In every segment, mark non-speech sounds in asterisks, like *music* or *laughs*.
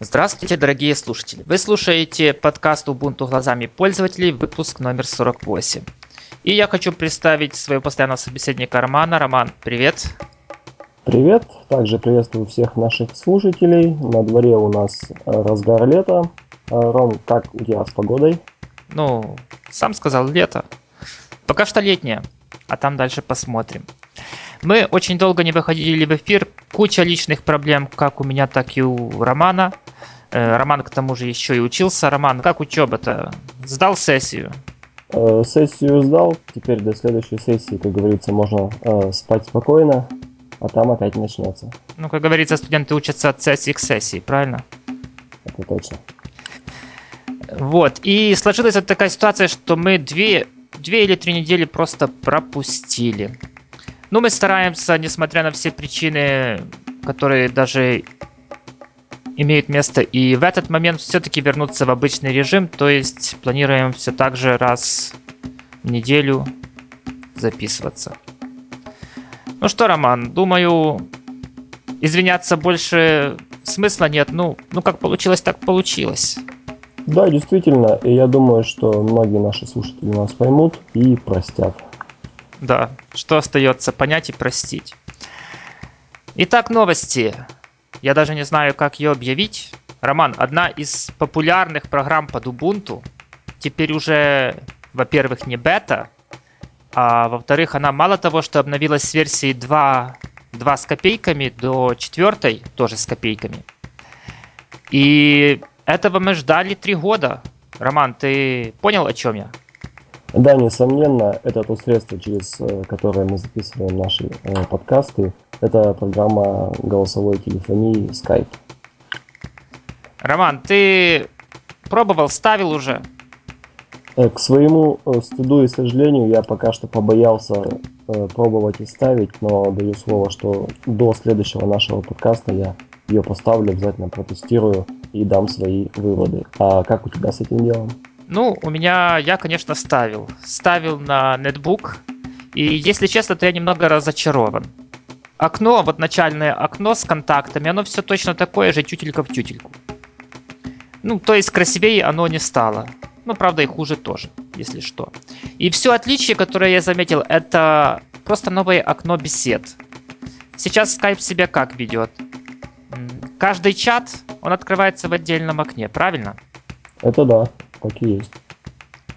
Здравствуйте, дорогие слушатели! Вы слушаете подкаст Ubuntu глазами пользователей, выпуск номер 48. И я хочу представить своего постоянного собеседника Романа. Роман, привет! Привет! Также приветствую всех наших слушателей. На дворе у нас э, разгар лета. Э, Ром, как у тебя с погодой? Ну, сам сказал, лето. Пока что летнее, а там дальше посмотрим. Мы очень долго не выходили в эфир. Куча личных проблем, как у меня, так и у Романа. Э, Роман к тому же еще и учился. Роман, как учеба-то? Сдал сессию? Э, сессию сдал. Теперь до следующей сессии, как говорится, можно э, спать спокойно, а там опять начнется. Ну, как говорится, студенты учатся от сессии к сессии, правильно? Это точно. Вот. И сложилась вот такая ситуация, что мы две, две или три недели просто пропустили. Ну, мы стараемся, несмотря на все причины, которые даже имеют место и в этот момент все-таки вернуться в обычный режим, то есть планируем все так же раз в неделю записываться. Ну что, Роман, думаю, извиняться больше смысла нет. Ну, ну как получилось, так получилось. Да, действительно, и я думаю, что многие наши слушатели нас поймут и простят. Да, что остается понять и простить. Итак, новости. Я даже не знаю, как ее объявить. Роман, одна из популярных программ под Ubuntu теперь уже, во-первых, не бета, а во-вторых, она мало того, что обновилась с версии 2, 2 с копейками до 4, тоже с копейками. И этого мы ждали три года. Роман, ты понял, о чем я? Да, несомненно, это то средство, через э, которое мы записываем наши э, подкасты. Это программа голосовой телефонии Skype. Роман, ты пробовал, ставил уже? Э, к своему стыду и сожалению, я пока что побоялся пробовать и ставить, но даю слово, что до следующего нашего подкаста я ее поставлю, обязательно протестирую и дам свои выводы. А как у тебя с этим делом? Ну, у меня, я, конечно, ставил. Ставил на нетбук. И, если честно, то я немного разочарован. Окно, вот начальное окно с контактами, оно все точно такое же, тютелька в тютельку. Ну, то есть красивее оно не стало. Ну, правда, и хуже тоже, если что. И все отличие, которое я заметил, это просто новое окно бесед. Сейчас Skype себя как ведет? Каждый чат, он открывается в отдельном окне, правильно? Это да так и есть.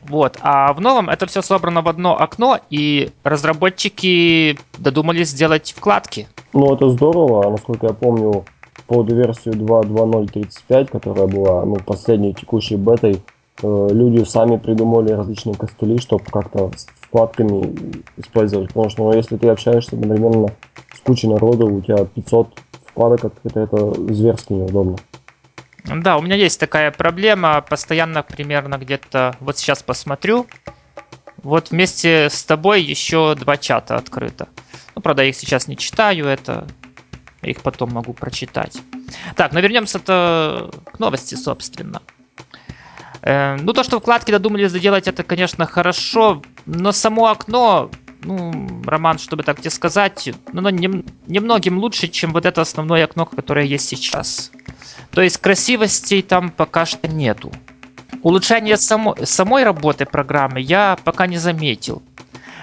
Вот, а в новом это все собрано в одно окно, и разработчики додумались сделать вкладки. Ну, это здорово, насколько я помню, под версию 2.2.0.35, которая была ну, последней текущей бетой, э, люди сами придумали различные костыли, чтобы как-то с вкладками использовать. Потому что ну, если ты общаешься одновременно с кучей народа, у тебя 500 вкладок, это, это зверски неудобно. Да, у меня есть такая проблема. Постоянно примерно где-то... Вот сейчас посмотрю. Вот вместе с тобой еще два чата открыто. Ну, правда, я их сейчас не читаю, это... Я их потом могу прочитать. Так, но вернемся-то к новости, собственно. Э, ну, то, что вкладки додумались сделать, это, конечно, хорошо, но само окно, ну, Роман, чтобы так тебе сказать, ну, оно нем, немногим лучше, чем вот это основное окно, которое есть сейчас. То есть красивостей там пока что нету. Улучшение само, самой работы программы я пока не заметил.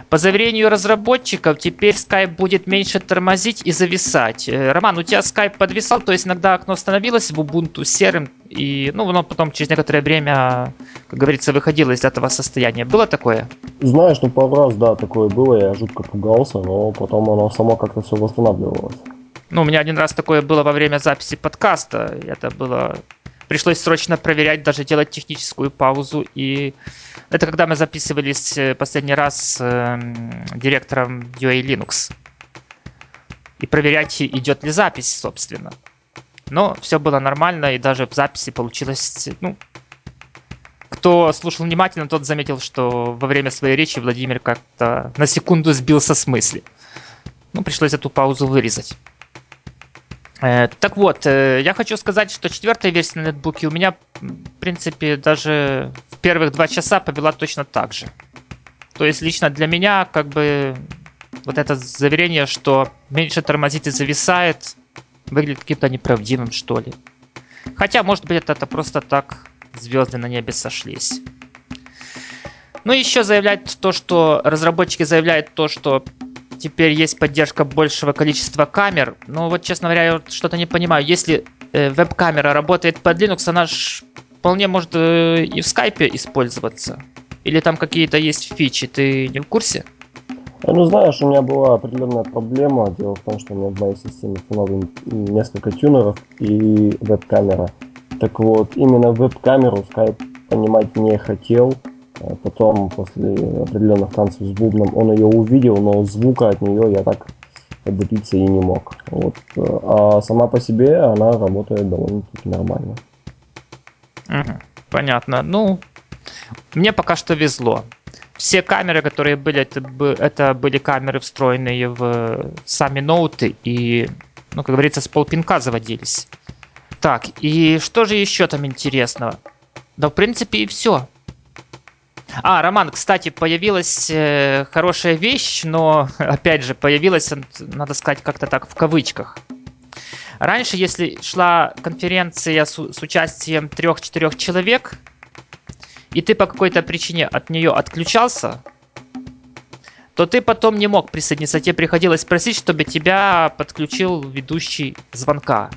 По заверению разработчиков, теперь Skype будет меньше тормозить и зависать. Э, Роман, у тебя Skype подвисал, то есть иногда окно становилось в Ubuntu серым, и ну, оно потом через некоторое время, как говорится, выходило из этого состояния. Было такое? Знаешь, ну пару раз, да, такое было, я жутко пугался, но потом оно само как-то все восстанавливалось. Ну, у меня один раз такое было во время записи подкаста. Это было... Пришлось срочно проверять, даже делать техническую паузу. И это когда мы записывались э, последний раз с э, директором UA Linux. И проверять, идет ли запись, собственно. Но все было нормально, и даже в записи получилось, ну, кто слушал внимательно, тот заметил, что во время своей речи Владимир как-то на секунду сбился с мысли. Ну, пришлось эту паузу вырезать. Э, так вот, э, я хочу сказать, что четвертая версия на нетбуке у меня, в принципе, даже в первых два часа повела точно так же. То есть лично для меня, как бы, вот это заверение, что меньше тормозит и зависает, выглядит каким-то неправдивым, что ли. Хотя, может быть, это, это просто так звезды на небе сошлись. Ну, еще заявляет то, что разработчики заявляют то, что теперь есть поддержка большего количества камер. Но вот, честно говоря, я что-то не понимаю. Если э, веб-камера работает под Linux, она ж вполне может э, и в скайпе использоваться. Или там какие-то есть фичи, ты не в курсе? Ну, знаешь, у меня была определенная проблема. Дело в том, что у меня в моей системе установлено несколько тюнеров и веб-камера. Так вот, именно веб-камеру Skype понимать не хотел. А потом, после определенных танцев с бубном, он ее увидел, но звука от нее я так добиться и не мог. Вот. А сама по себе она работает довольно-таки нормально. Угу, понятно. Ну, мне пока что везло. Все камеры, которые были, это, это были камеры, встроенные в сами ноуты и, ну, как говорится, с полпинка заводились. Так, и что же еще там интересного? Да, в принципе, и все. А, Роман, кстати, появилась э, хорошая вещь, но, *laughs* опять же, появилась, надо сказать, как-то так в кавычках. Раньше, если шла конференция с, с участием трех-четырех человек, и ты по какой-то причине от нее отключался, то ты потом не мог присоединиться. Тебе приходилось просить, чтобы тебя подключил ведущий звонка.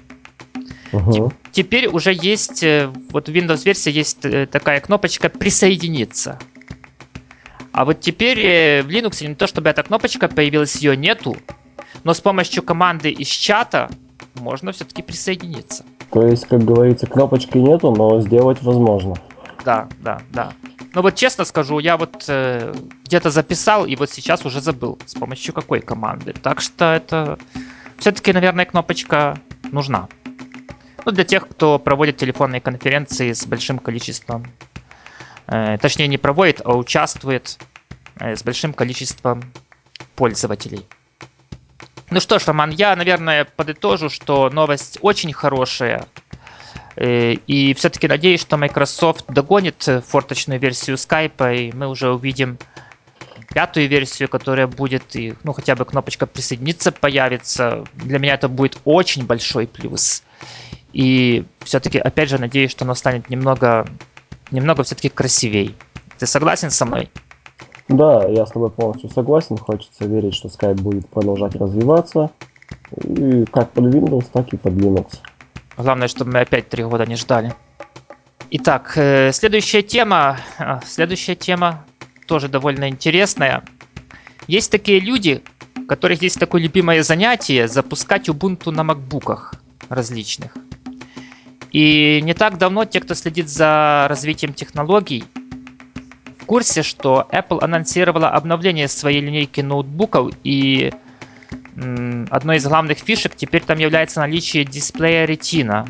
Угу. Теперь уже есть, э, вот в Windows версии есть э, такая кнопочка «Присоединиться». А вот теперь э, в Linux не то, чтобы эта кнопочка появилась, ее нету, но с помощью команды из чата можно все-таки присоединиться. То есть, как говорится, кнопочки нету, но сделать возможно. Да, да, да. Но вот честно скажу, я вот э, где-то записал и вот сейчас уже забыл, с помощью какой команды. Так что это все-таки, наверное, кнопочка нужна. Ну, для тех, кто проводит телефонные конференции с большим количеством, э, точнее не проводит, а участвует э, с большим количеством пользователей. Ну что ж, Роман, я, наверное, подытожу, что новость очень хорошая. Э, и все-таки надеюсь, что Microsoft догонит форточную версию Skype, и мы уже увидим пятую версию, которая будет, и, ну, хотя бы кнопочка присоединиться появится. Для меня это будет очень большой плюс. И все-таки, опять же, надеюсь, что оно станет немного, немного все-таки красивей. Ты согласен со мной? Да, я с тобой полностью согласен. Хочется верить, что Skype будет продолжать развиваться. И как под Windows, так и под Linux. Главное, чтобы мы опять три года не ждали. Итак, э, следующая тема. А, следующая тема тоже довольно интересная. Есть такие люди, у которых есть такое любимое занятие запускать Ubuntu на макбуках различных. И не так давно те, кто следит за развитием технологий, в курсе, что Apple анонсировала обновление своей линейки ноутбуков, и одной из главных фишек теперь там является наличие дисплея Retina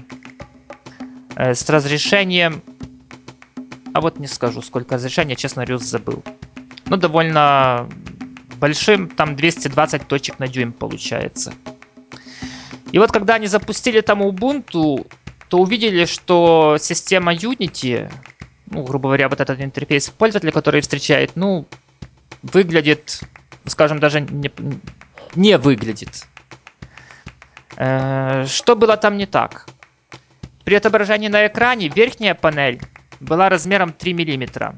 э, с разрешением... А вот не скажу, сколько разрешения, честно говоря, забыл. Ну, довольно большим, там 220 точек на дюйм получается. И вот когда они запустили там Ubuntu, то увидели, что система Unity, ну, грубо говоря, вот этот интерфейс пользователя, который встречает, ну, выглядит, скажем, даже не, не выглядит. Э, что было там не так? При отображении на экране верхняя панель была размером 3 мм,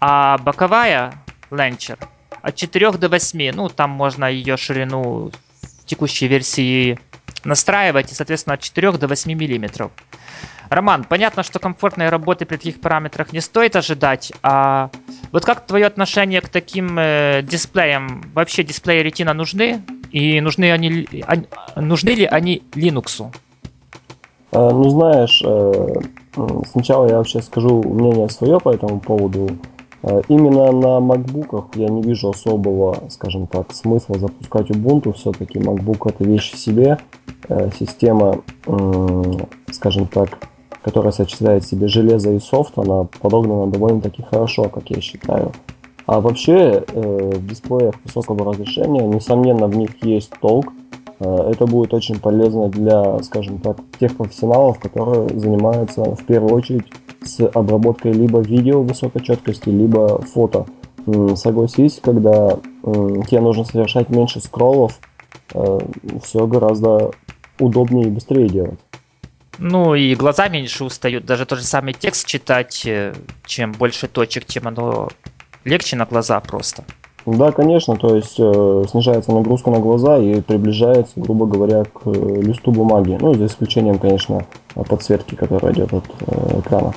а боковая ленчер от 4 до 8, ну, там можно ее ширину в текущей версии настраивать, и, соответственно, от 4 до 8 мм. Роман, понятно, что комфортной работы при таких параметрах не стоит ожидать, а вот как твое отношение к таким э, дисплеям? Вообще дисплеи Retina нужны? И нужны, они, они, нужны ли они Linux? Э, ну, знаешь, э, сначала я вообще скажу мнение свое по этому поводу. Э, именно на MacBook я не вижу особого, скажем так, смысла запускать Ubuntu. Все-таки MacBook это вещь в себе. Э, система, скажем так, которая сочетает в себе железо и софт, она подогнана довольно-таки хорошо, как я считаю. А вообще э, в дисплеях высокого разрешения, несомненно, в них есть толк. Это будет очень полезно для, скажем так, тех профессионалов, которые занимаются в первую очередь с обработкой либо видео высокой четкости, либо фото. Согласись, когда тебе нужно совершать меньше скроллов, э, все гораздо удобнее и быстрее делать. Ну и глаза меньше устают, даже тот же самый текст читать, э, чем больше точек, тем оно легче на глаза просто. Да, конечно, то есть э, снижается нагрузка на глаза и приближается, грубо говоря, к э, листу бумаги. Ну, за исключением, конечно, подсветки, которая идет от э, экрана.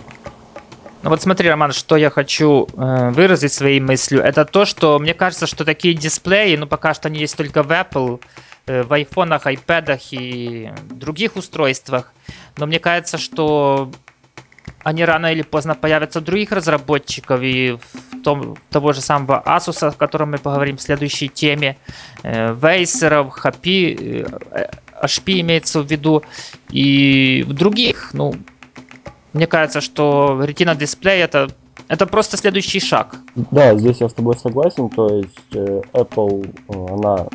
Ну вот смотри, Роман, что я хочу э, выразить своей мыслью, это то, что мне кажется, что такие дисплеи, ну пока что они есть только в Apple, в айфонах, айпэдах и других устройствах, но мне кажется, что они рано или поздно появятся у других разработчиков и в том, того же самого Asus, о котором мы поговорим в следующей теме, э, Acer, HP, э, HP имеется в виду, и в других, ну, мне кажется, что Retina дисплей это, это просто следующий шаг. Да, здесь я с тобой согласен, то есть э, Apple, она,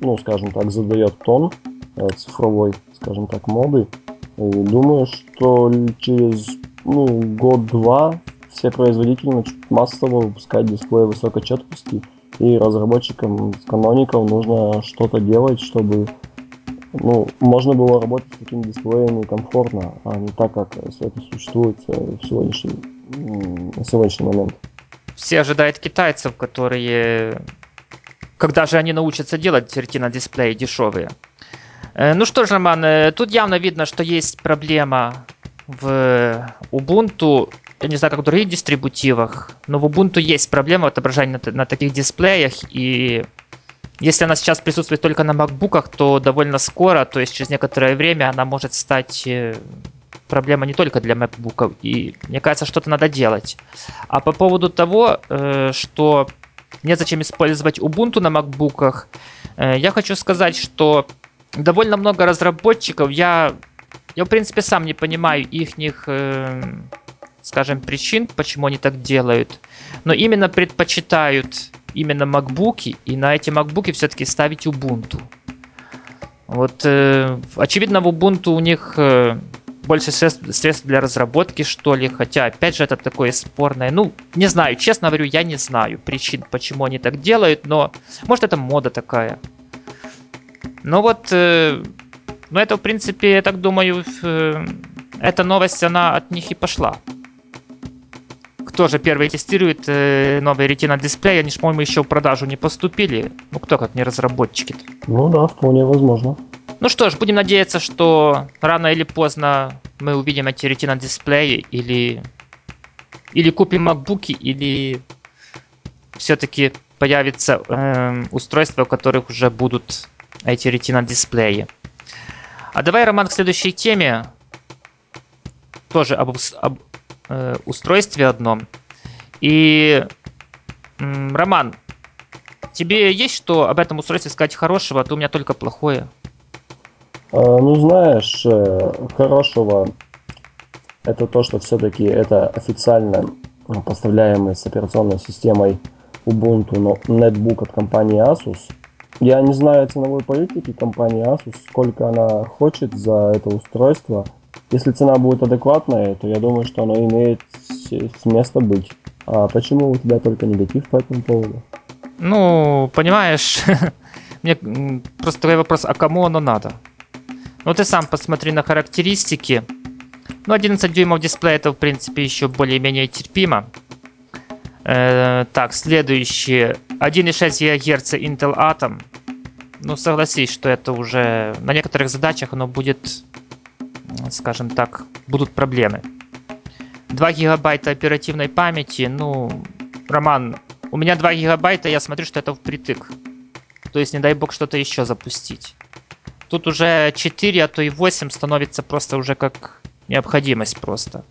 ну, скажем так, задает тон цифровой, скажем так, моды, Думаю, что через ну, год-два все производители начнут массово выпускать дисплеи высокой четкости, и разработчикам каноников нужно что-то делать, чтобы ну, можно было работать с такими дисплеями комфортно, а не так, как это существует э, в сегодняшний, на сегодняшний момент. Все ожидают китайцев, которые... Когда же они научатся делать ретино-дисплеи дешевые? Э, ну что ж, Роман, э, тут явно видно, что есть проблема в Ubuntu. Я не знаю, как в других дистрибутивах, но в Ubuntu есть проблема отображения на, на таких дисплеях. И если она сейчас присутствует только на MacBook, то довольно скоро, то есть через некоторое время, она может стать э, проблема не только для MacBook. И мне кажется, что-то надо делать. А по поводу того, что незачем использовать Ubuntu на MacBook, я хочу сказать, что довольно много разработчиков. Я, я в принципе, сам не понимаю их, э, скажем, причин, почему они так делают. Но именно предпочитают именно MacBook, и на эти MacBook все-таки ставить Ubuntu. Вот, э, очевидно, в Ubuntu у них э, больше средств, средств для разработки, что ли, хотя, опять же, это такое спорное. Ну, не знаю, честно говорю, я не знаю причин, почему они так делают, но может это мода такая. Ну вот, э, ну это в принципе, я так думаю, э, эта новость, она от них и пошла. Кто же первый тестирует э, новый Retina дисплей? Они же, по-моему, еще в продажу не поступили. Ну кто как не разработчики -то. Ну да, вполне возможно. Ну что ж, будем надеяться, что рано или поздно мы увидим эти Retina дисплеи или или купим MacBook, или все-таки появится э, устройства, у которых уже будут эти ретина дисплеи. А давай, Роман, к следующей теме. Тоже об, об э, устройстве одном. И, э, Роман, тебе есть что об этом устройстве сказать хорошего, а то у меня только плохое. А, ну, знаешь, э, хорошего это то, что все-таки это официально поставляемый с операционной системой Ubuntu но нетбук от компании Asus – я не знаю ценовой политики компании Asus, сколько она хочет за это устройство. Если цена будет адекватная, то я думаю, что оно имеет место быть. А почему у тебя только негатив по этому поводу? Ну, понимаешь, *laughs* мне просто такой вопрос, а кому оно надо? Ну, ты сам посмотри на характеристики. Ну, 11 дюймов дисплея это, в принципе, еще более-менее терпимо. Э, так, следующее. 1,6 ГГц Intel Atom. Ну, согласись, что это уже на некоторых задачах оно будет, скажем так, будут проблемы. 2 гигабайта оперативной памяти, ну, Роман, у меня 2 гигабайта, я смотрю, что это впритык. То есть, не дай бог, что-то еще запустить. Тут уже 4, а то и 8 становится просто уже как необходимость просто.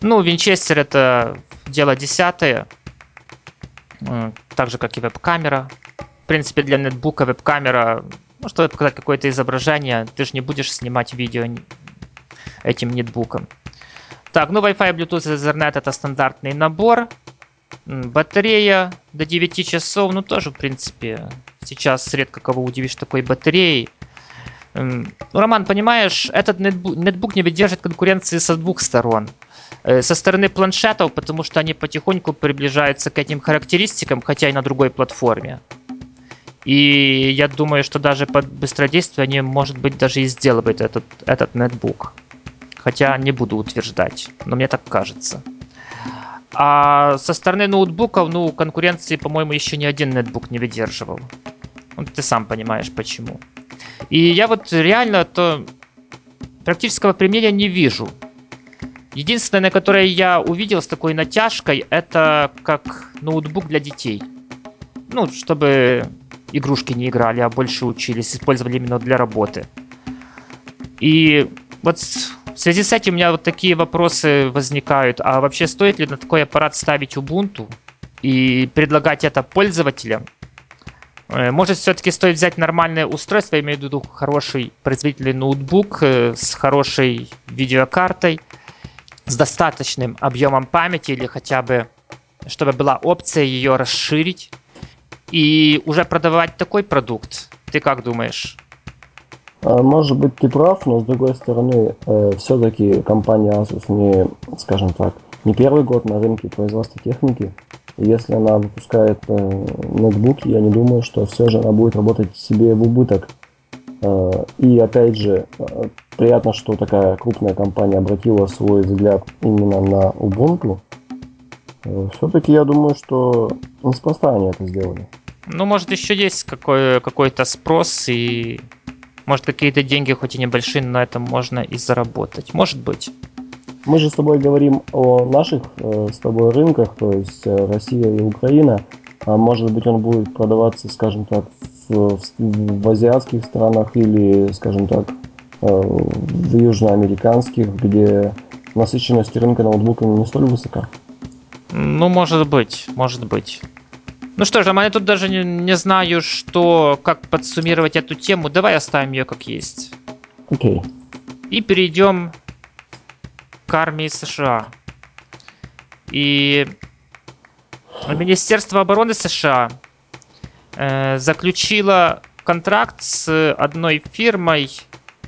Ну, винчестер это дело десятое. Так же, как и веб-камера. В принципе, для нетбука веб-камера, ну, чтобы показать какое-то изображение, ты же не будешь снимать видео этим нетбуком. Так, ну Wi-Fi, Bluetooth, Ethernet это стандартный набор. Батарея до 9 часов, ну тоже, в принципе, сейчас редко кого удивишь такой батареей. Ну, Роман, понимаешь, этот нетбук, нетбук не выдержит конкуренции со двух сторон. Э, со стороны планшетов, потому что они потихоньку приближаются к этим характеристикам, хотя и на другой платформе. И я думаю, что даже под быстродействие они, может быть, даже и сделают этот, этот нетбук. Хотя не буду утверждать, но мне так кажется. А со стороны ноутбуков, ну, конкуренции, по-моему, еще ни один нетбук не выдерживал. Ну, ты сам понимаешь, почему. И я вот реально то практического применения не вижу. Единственное, которое я увидел с такой натяжкой, это как ноутбук для детей. Ну, чтобы игрушки не играли, а больше учились, использовали именно для работы. И вот в связи с этим у меня вот такие вопросы возникают. А вообще стоит ли на такой аппарат ставить Ubuntu и предлагать это пользователям? Э, может, все-таки стоит взять нормальное устройство, имею в виду хороший производительный ноутбук э, с хорошей видеокартой, с достаточным объемом памяти или хотя бы, чтобы была опция ее расширить и уже продавать такой продукт. Ты как думаешь? А, может быть, ты прав, но с другой стороны, э, все-таки компания Asus не, скажем так, не первый год на рынке производства техники. Если она выпускает э, ноутбуки, я не думаю, что все же она будет работать себе в убыток. Э, и опять же, э, приятно, что такая крупная компания обратила свой взгляд именно на Ubuntu. Все-таки я думаю, что неспроста они это сделали. Ну, может, еще есть какой- какой-то спрос, и может какие-то деньги, хоть и небольшие, но на этом можно и заработать. Может быть. Мы же с тобой говорим о наших э, с тобой рынках, то есть э, Россия и Украина. А может быть он будет продаваться, скажем так, в, в, в азиатских странах или, скажем так, э, в южноамериканских, где насыщенность рынка ноутбуками не столь высока. Ну, может быть, может быть. Ну что ж, а я тут даже не, не знаю, что, как подсуммировать эту тему. Давай оставим ее как есть. Окей. И перейдем к армии США. И Министерство обороны США э, заключило контракт с одной фирмой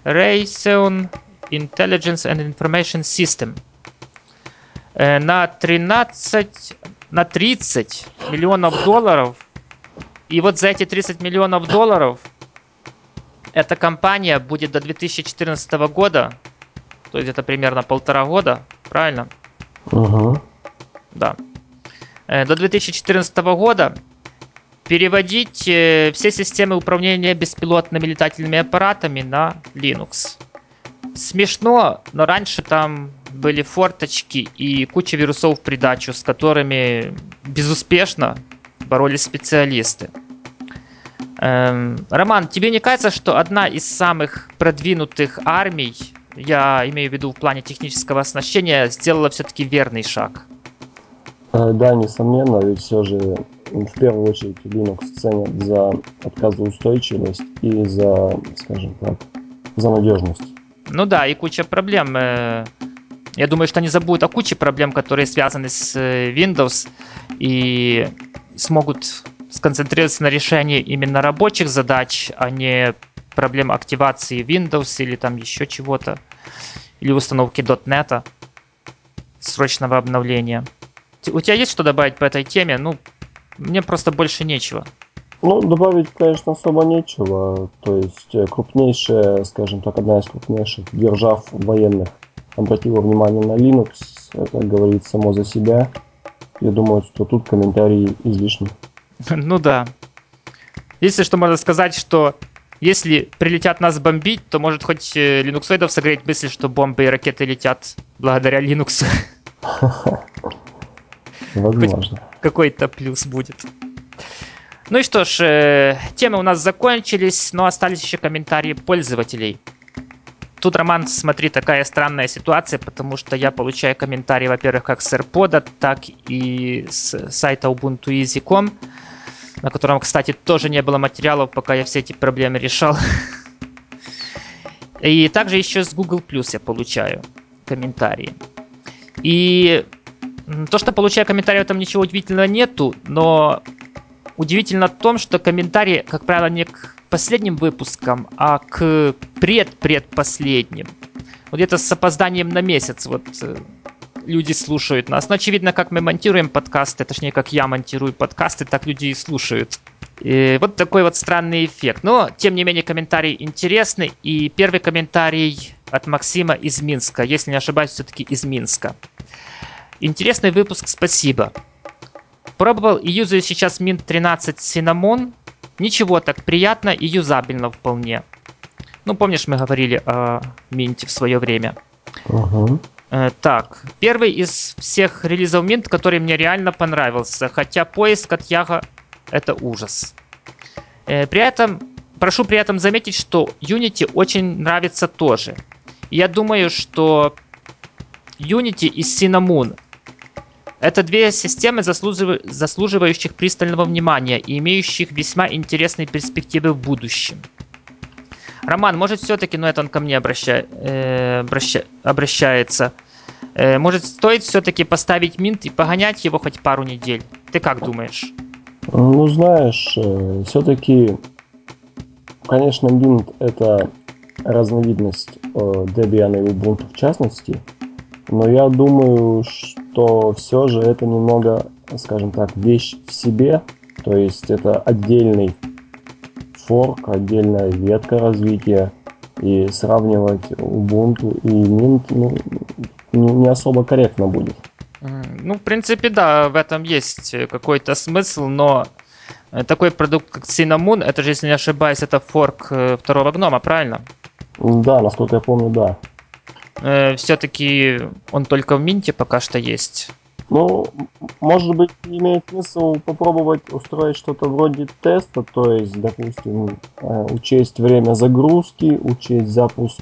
Raytheon Intelligence and Information System э, на 13 на 30 миллионов долларов. И вот за эти 30 миллионов долларов эта компания будет до 2014 года то есть это примерно полтора года, правильно? Угу. Да. Э, до 2014 года переводить э, все системы управления беспилотными летательными аппаратами на Linux. Смешно, но раньше там были форточки и куча вирусов в придачу, с которыми безуспешно боролись специалисты. Эм, Роман, тебе не кажется, что одна из самых продвинутых армий я имею в виду в плане технического оснащения, сделала все-таки верный шаг. Э, да, несомненно, ведь все же в первую очередь Linux ценят за отказоустойчивость и за, скажем так, за надежность. Ну да, и куча проблем. Э, я думаю, что они забудут о куче проблем, которые связаны с э, Windows и смогут сконцентрироваться на решении именно рабочих задач, а не проблем активации Windows или там еще чего-то или установки .NET срочного обновления. У тебя есть что добавить по этой теме? Ну, мне просто больше нечего. Ну, добавить, конечно, особо нечего. То есть э, крупнейшая, скажем так, одна из крупнейших держав военных обратила внимание на Linux. Это говорит само за себя. Я думаю, что тут комментарии излишни. *laughs* Ну да. Если что можно сказать, что если прилетят нас бомбить, то может хоть э, линуксоидов согреть мысль, что бомбы и ракеты летят благодаря Linux. *laughs* Возможно. Какой-то плюс будет. Ну и что ж, э, темы у нас закончились, но остались еще комментарии пользователей. Тут, Роман, смотри, такая странная ситуация, потому что я получаю комментарии, во-первых, как с AirPod, так и с сайта ubuntueasy.com на котором, кстати, тоже не было материалов, пока я все эти проблемы решал. И также еще с Google Plus я получаю комментарии. И то, что получаю комментарии, там ничего удивительного нету, но удивительно в том, что комментарии, как правило, не к последним выпускам, а к предпредпоследним. Вот где-то с опозданием на месяц. Вот э, люди слушают нас. Но очевидно, как мы монтируем подкасты, точнее, как я монтирую подкасты, так люди и слушают. И вот такой вот странный эффект. Но, тем не менее, комментарий интересный. И первый комментарий от Максима из Минска. Если не ошибаюсь, все-таки из Минска. Интересный выпуск, спасибо. Пробовал и юзаю сейчас Mint 13 Cinnamon. Ничего так приятно и юзабельно вполне. Ну, помнишь, мы говорили о Минте в свое время. Угу. Э, так, первый из всех релизов Mint, который мне реально понравился, хотя поиск от Яга это ужас. Э, при этом, прошу при этом заметить, что Unity очень нравится тоже. Я думаю, что Unity и Cinnamon это две системы, заслужив... заслуживающих пристального внимания и имеющих весьма интересные перспективы в будущем. Роман, может все-таки, ну это он ко мне обраща... э, обраща... обращается. Э, может стоит все-таки поставить минт и погонять его хоть пару недель? Ты как думаешь? Ну, знаешь, э, все-таки, конечно, минт это разновидность э, Debian и Ubuntu в частности, но я думаю, что все же это немного, скажем так, вещь в себе, то есть это отдельный форк, отдельная ветка развития, и сравнивать Ubuntu и Mint ну, не, не особо корректно будет. Ну, в принципе, да, в этом есть какой-то смысл, но такой продукт, как Cinnamon, это же, если не ошибаюсь, это форк э, второго гнома, правильно? Да, насколько я помню, да. Э, Все-таки он только в Минте пока что есть. Ну, может быть, имеет смысл попробовать устроить что-то вроде теста, то есть, допустим, э, учесть время загрузки, учесть запуск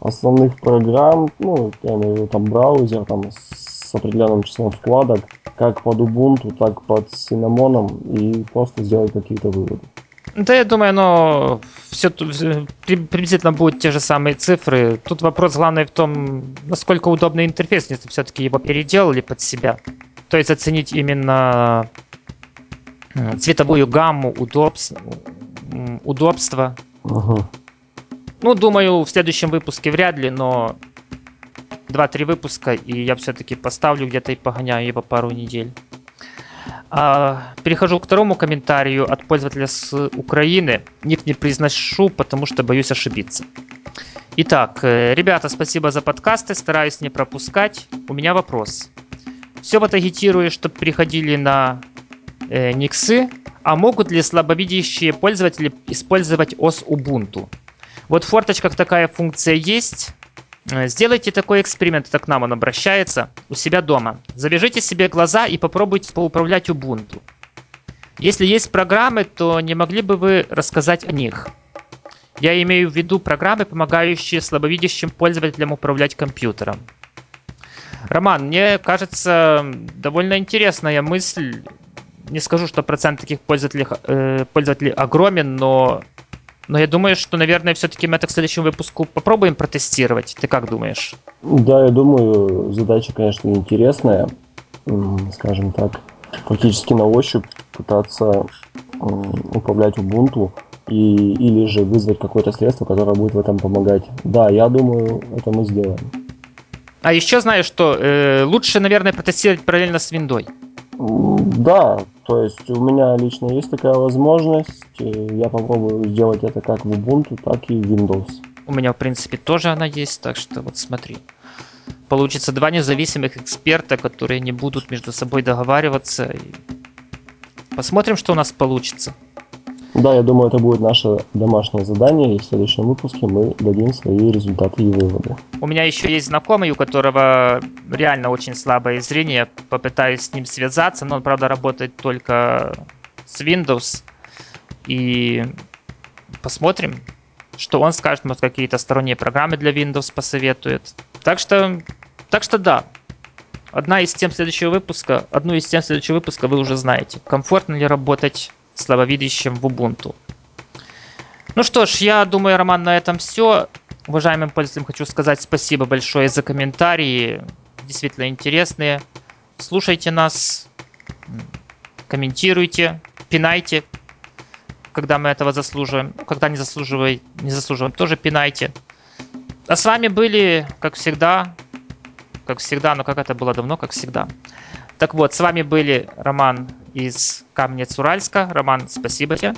основных программ, ну, я имею в виду там браузер, там с определенным числом вкладок, как под Ubuntu, так под Cinnamon, и просто сделать какие-то выводы. Да, я думаю, оно все приблизительно будут те же самые цифры. Тут вопрос главный в том, насколько удобный интерфейс, если все-таки его переделали под себя. То есть оценить именно цветовую гамму, удобство, удобство. Угу. Ну, думаю, в следующем выпуске вряд ли, но 2-3 выпуска, и я все-таки поставлю где-то и погоняю его пару недель. А, перехожу к второму комментарию от пользователя с Украины. Ник не произношу, потому что боюсь ошибиться. Итак, э, ребята, спасибо за подкасты, стараюсь не пропускать. У меня вопрос. Все вот агитирую, чтобы приходили на э, Никсы, а могут ли слабовидящие пользователи использовать ОС Ubuntu? Вот в форточках такая функция есть, сделайте такой эксперимент, это к нам он обращается, у себя дома. Завяжите себе глаза и попробуйте поуправлять Ubuntu. Если есть программы, то не могли бы вы рассказать о них? Я имею в виду программы, помогающие слабовидящим пользователям управлять компьютером. Роман, мне кажется, довольно интересная мысль. Не скажу, что процент таких пользователей, э, пользователей огромен, но но я думаю, что, наверное, все-таки мы это к следующему выпуску попробуем протестировать. Ты как думаешь? Да, я думаю, задача, конечно, интересная. Скажем так, практически на ощупь пытаться управлять Ubuntu и, или же вызвать какое-то средство, которое будет в этом помогать. Да, я думаю, это мы сделаем. А еще знаешь, что э, лучше, наверное, протестировать параллельно с виндой. Да, то есть у меня лично есть такая возможность. Я попробую сделать это как в Ubuntu, так и в Windows. У меня, в принципе, тоже она есть, так что вот смотри. Получится два независимых эксперта, которые не будут между собой договариваться. Посмотрим, что у нас получится. Да, я думаю, это будет наше домашнее задание, и в следующем выпуске мы дадим свои результаты и выводы. У меня еще есть знакомый, у которого реально очень слабое зрение. Попытаюсь с ним связаться, но он, правда, работает только с Windows. И посмотрим, что он скажет, может, какие-то сторонние программы для Windows посоветует. Так что, так что да, одна из тем следующего выпуска, одну из тем следующего выпуска вы уже знаете. Комфортно ли работать слабовидящим в Ubuntu. Ну что ж, я думаю, Роман, на этом все. Уважаемым пользователям хочу сказать спасибо большое за комментарии. Действительно интересные. Слушайте нас, комментируйте, пинайте, когда мы этого заслуживаем. Когда не заслуживаем, не заслуживаем, тоже пинайте. А с вами были, как всегда, как всегда, но как это было давно, как всегда. Так вот, с вами были Роман из Камнец-Уральска. Роман, спасибо тебе.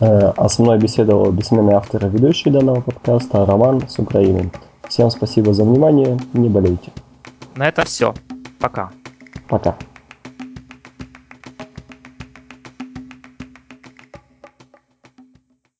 Э, а со мной беседовал бессменный автор и ведущий данного подкаста Роман с Украины. Всем спасибо за внимание, не болейте. На это все. Пока. Пока.